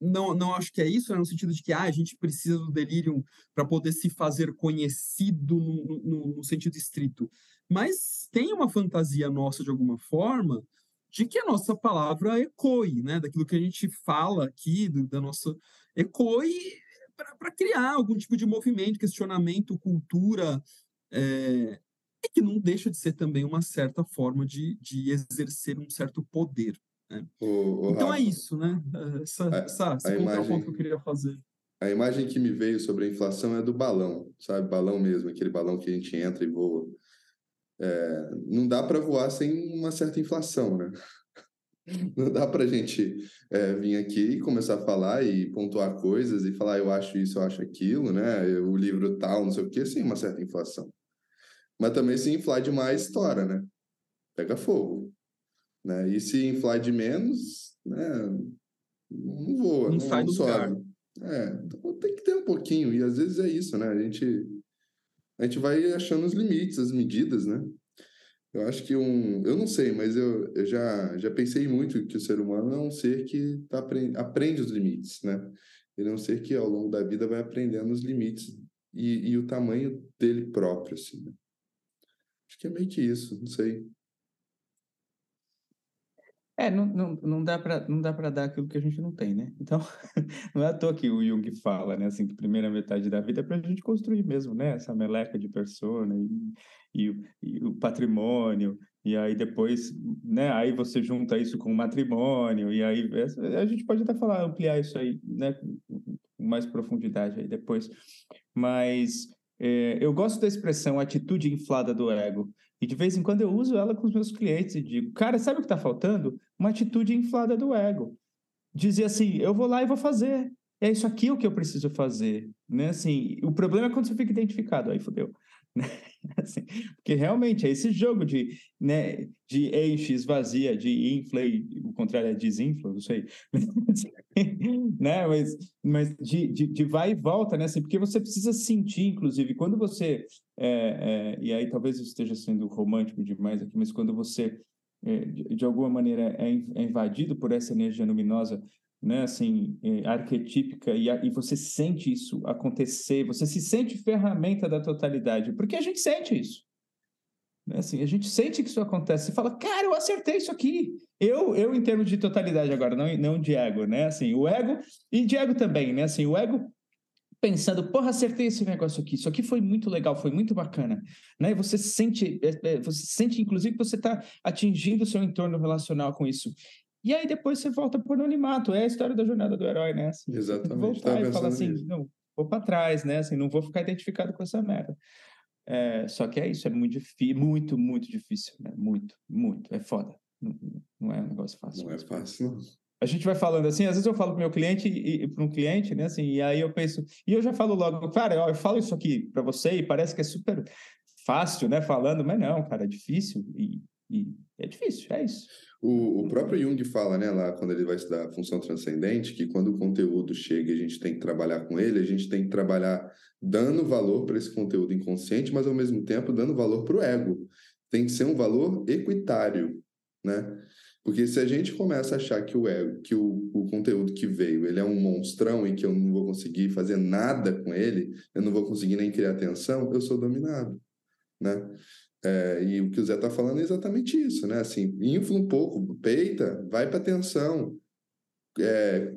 S1: não, não acho que é isso, é no sentido de que ah, a gente precisa do delírio para poder se fazer conhecido no, no, no, sentido estrito. Mas tem uma fantasia nossa, de alguma forma, de que a nossa palavra ecoe, né? Daquilo que a gente fala aqui, do, da nossa. ecoe para criar algum tipo de movimento, questionamento, cultura, é, que não deixa de ser também uma certa forma de, de exercer um certo poder. Né? O, o então é Rafa, é isso, né? Essa, a, essa, esse imagem, que eu queria fazer.
S3: A imagem que me veio sobre a inflação é do balão, sabe? Balão mesmo, aquele balão que a gente entra e voa. É, não dá para voar sem uma certa inflação, né? [LAUGHS] Não dá para a gente é, vir aqui e começar a falar e pontuar coisas e falar eu acho isso, eu acho aquilo, né? O livro tal, não sei o quê, sem uma certa inflação. Mas também se inflar demais, estoura, né? Pega fogo. Né? E se inflar de menos, né? não voa, não, não sai do sobe. É, então tem que ter um pouquinho, e às vezes é isso, né? A gente, a gente vai achando os limites, as medidas, né? Eu acho que um. Eu não sei, mas eu, eu já, já pensei muito que o ser humano é um ser que tá, aprende, aprende os limites, né? Ele é um ser que ao longo da vida vai aprendendo os limites e, e o tamanho dele próprio, assim. Né? Acho que é meio que isso, não sei.
S2: É, não, não, não dá para dar aquilo que a gente não tem, né? Então, [LAUGHS] não é à toa que o Jung fala, né? Assim, que primeira metade da vida é para a gente construir mesmo, né? Essa meleca de persona e, e, e, o patrimônio, e aí depois, né? Aí você junta isso com o matrimônio, e aí a gente pode até falar, ampliar isso aí, né? Com mais profundidade aí depois. Mas é, eu gosto da expressão atitude inflada do ego. E de vez em quando eu uso ela com os meus clientes e digo, cara, sabe o que está faltando? Uma atitude inflada do ego. Dizer assim, eu vou lá e vou fazer. É isso aqui o que eu preciso fazer. Né? Assim, o problema é quando você fica identificado, aí fodeu. [LAUGHS] Né? Assim, porque realmente é esse jogo de, né, de enche, esvazia, de infla, o contrário é desinfla, não sei. [LAUGHS] né? Mas, mas de, de, de, vai e volta, né? Assim, porque você precisa sentir, inclusive, quando você. É, é, e aí talvez eu esteja sendo romântico demais aqui, mas quando você, de, de, alguma maneira, é, é invadido por essa energia luminosa né, assim, é, arquetípica, e, a, e você sente isso acontecer, você se sente ferramenta da totalidade, porque a gente sente isso. Né, assim, a gente sente que isso acontece, você fala, cara, eu acertei isso aqui. Eu, eu em termos de totalidade agora, não, não de ego, né? Assim, o ego, e de ego também, né? Assim, o ego pensando, porra, acertei esse negócio aqui, isso aqui foi muito legal, foi muito bacana, né? E você sente, é, é, você sente, inclusive, que você está atingindo o seu entorno relacional com isso. E aí depois você volta para o anonimato. É a história da jornada do herói, né? Assim,
S3: Exatamente.
S2: Voltar e falar assim, nisso. não, vou para trás, né? Assim, não vou ficar identificado com essa merda. É, só que é isso, é muito difícil, muito, muito difícil, né? Muito, muito. É foda. Não, não é um negócio fácil.
S3: Não é fácil, não.
S2: A gente vai falando assim, às vezes eu falo para meu cliente e, e para um cliente, né? Assim, e aí eu penso, e eu já falo logo, cara, eu falo isso aqui para você e parece que é super fácil, né? Falando, mas não, cara, é difícil e, e é difícil, é isso.
S3: O, o próprio Jung fala, né, lá quando ele vai estudar a função transcendente, que quando o conteúdo chega e a gente tem que trabalhar com ele, a gente tem que trabalhar dando valor para esse conteúdo inconsciente, mas ao mesmo tempo dando valor para o ego. Tem que ser um valor equitário, né? Porque se a gente começa a achar que o ego, que o, o conteúdo que veio, ele é um monstrão e que eu não vou conseguir fazer nada com ele, eu não vou conseguir nem criar atenção, eu sou dominado, né? É, e o que o Zé está falando é exatamente isso, né? Assim, infla um pouco, peita, vai para atenção, é,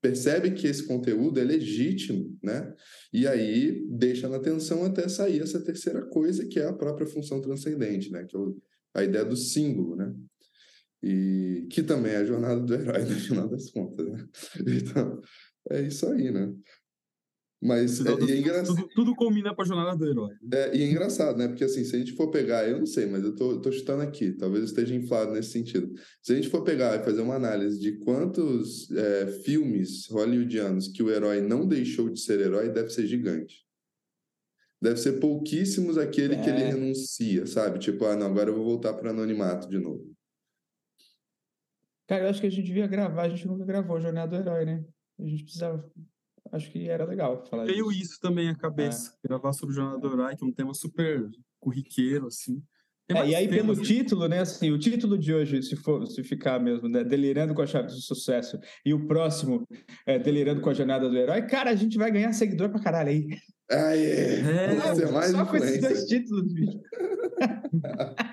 S3: percebe que esse conteúdo é legítimo, né? E aí deixa na atenção até sair essa terceira coisa que é a própria função transcendente, né? Que é o, a ideia do símbolo, né? E que também é a jornada do herói [LAUGHS] no final das contas, né? Então, é isso aí, né? Mas é,
S1: e é engraçado. Tudo, tudo combina para a jornada do herói.
S3: É, e é engraçado, né? Porque assim, se a gente for pegar, eu não sei, mas eu tô, tô chutando aqui, talvez eu esteja inflado nesse sentido. Se a gente for pegar e fazer uma análise de quantos é, filmes hollywoodianos que o herói não deixou de ser herói, deve ser gigante. Deve ser pouquíssimos aquele é. que ele é. renuncia, sabe? Tipo, ah, não, agora eu vou voltar para anonimato de novo.
S2: Cara, eu acho que a gente devia gravar, a gente nunca gravou Jornada do Herói, né? A gente precisava acho que era legal falar
S1: Veio
S2: isso.
S1: isso também à cabeça, é. gravar sobre o Jornada do Herói, que é um tema super corriqueiro, assim.
S2: É, e aí, pelo né? título, né? Assim, o título de hoje, se for se ficar mesmo, né, Delirando com a Chave do Sucesso, e o próximo, é, Delirando com a Jornada do Herói, cara, a gente vai ganhar seguidor pra caralho aí.
S3: Ah, é. é mais
S2: só com esses dois títulos, bicho. [LAUGHS]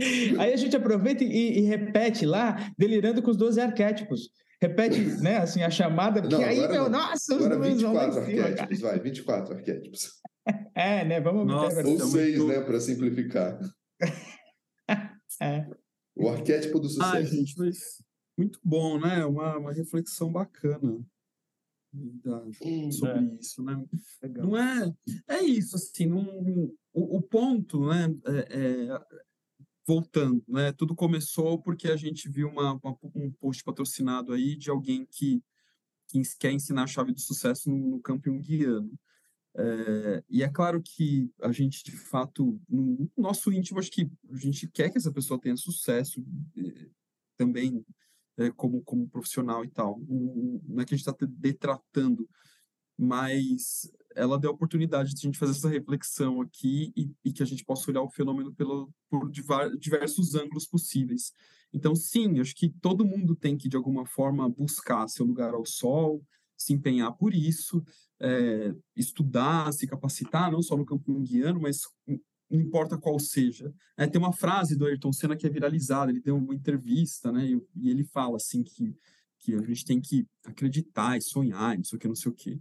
S2: [LAUGHS] aí a gente aproveita e, e repete lá, Delirando com os 12 arquétipos. Repete, [LAUGHS] né, assim, a chamada, porque não, aí, meu, não. nossa,
S3: agora os 24 arquétipos, vai, 24 arquétipos. [LAUGHS]
S2: É, né, vamos...
S3: Nossa, ou seis, muito... né, para simplificar.
S2: é.
S3: O arquétipo do sucesso.
S1: Ai, gente, mas muito bom, né, uma, uma reflexão bacana sobre é. isso, né? Legal. Não é... É isso, assim, não, o, o ponto, né, é, é voltando, né? Tudo começou porque a gente viu uma, uma, um post patrocinado aí de alguém que, que quer ensinar a chave do sucesso no, no campo. É, e é claro que a gente, de fato, no nosso íntimo, acho que a gente quer que essa pessoa tenha sucesso é, também é, como, como profissional e tal. Não é que a gente está detratando, mas ela deu a oportunidade de a gente fazer essa reflexão aqui e, e que a gente possa olhar o fenômeno pelo, por diversos ângulos possíveis. Então, sim, acho que todo mundo tem que, de alguma forma, buscar seu lugar ao sol, se empenhar por isso, é, estudar, se capacitar, não só no campo junguiano, mas não importa qual seja. É, tem uma frase do Ayrton Senna que é viralizada, ele deu uma entrevista, né, e, e ele fala assim que, que a gente tem que acreditar e sonhar, não sei o que, não sei o que.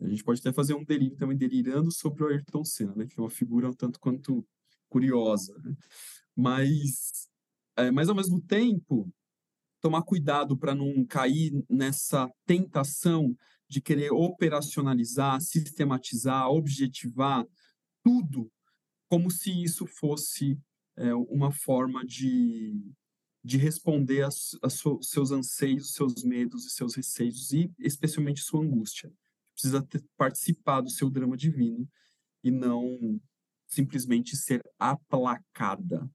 S1: A gente pode até fazer um delírio também delirando sobre o Ayrton Senna, né? Que é uma figura um tanto quanto curiosa. Né? Mas, é, mas ao mesmo tempo, tomar cuidado para não cair nessa tentação de querer operacionalizar, sistematizar, objetivar tudo como se isso fosse é, uma forma de, de responder aos seus anseios, seus medos e seus receios, e especialmente sua angústia precisa ter, participar do seu drama divino e não simplesmente ser aplacada.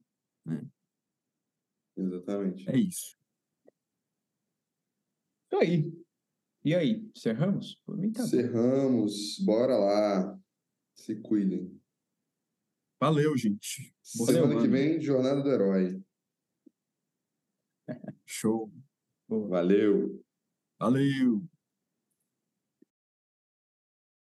S1: Né?
S3: Exatamente.
S1: É isso.
S2: E aí? E aí? Cerramos?
S3: Por mim tá Cerramos. Bora lá. Se cuidem.
S1: Valeu, gente.
S3: Boa semana, semana que vem, Jornada do Herói.
S1: Show.
S3: Valeu.
S1: Valeu.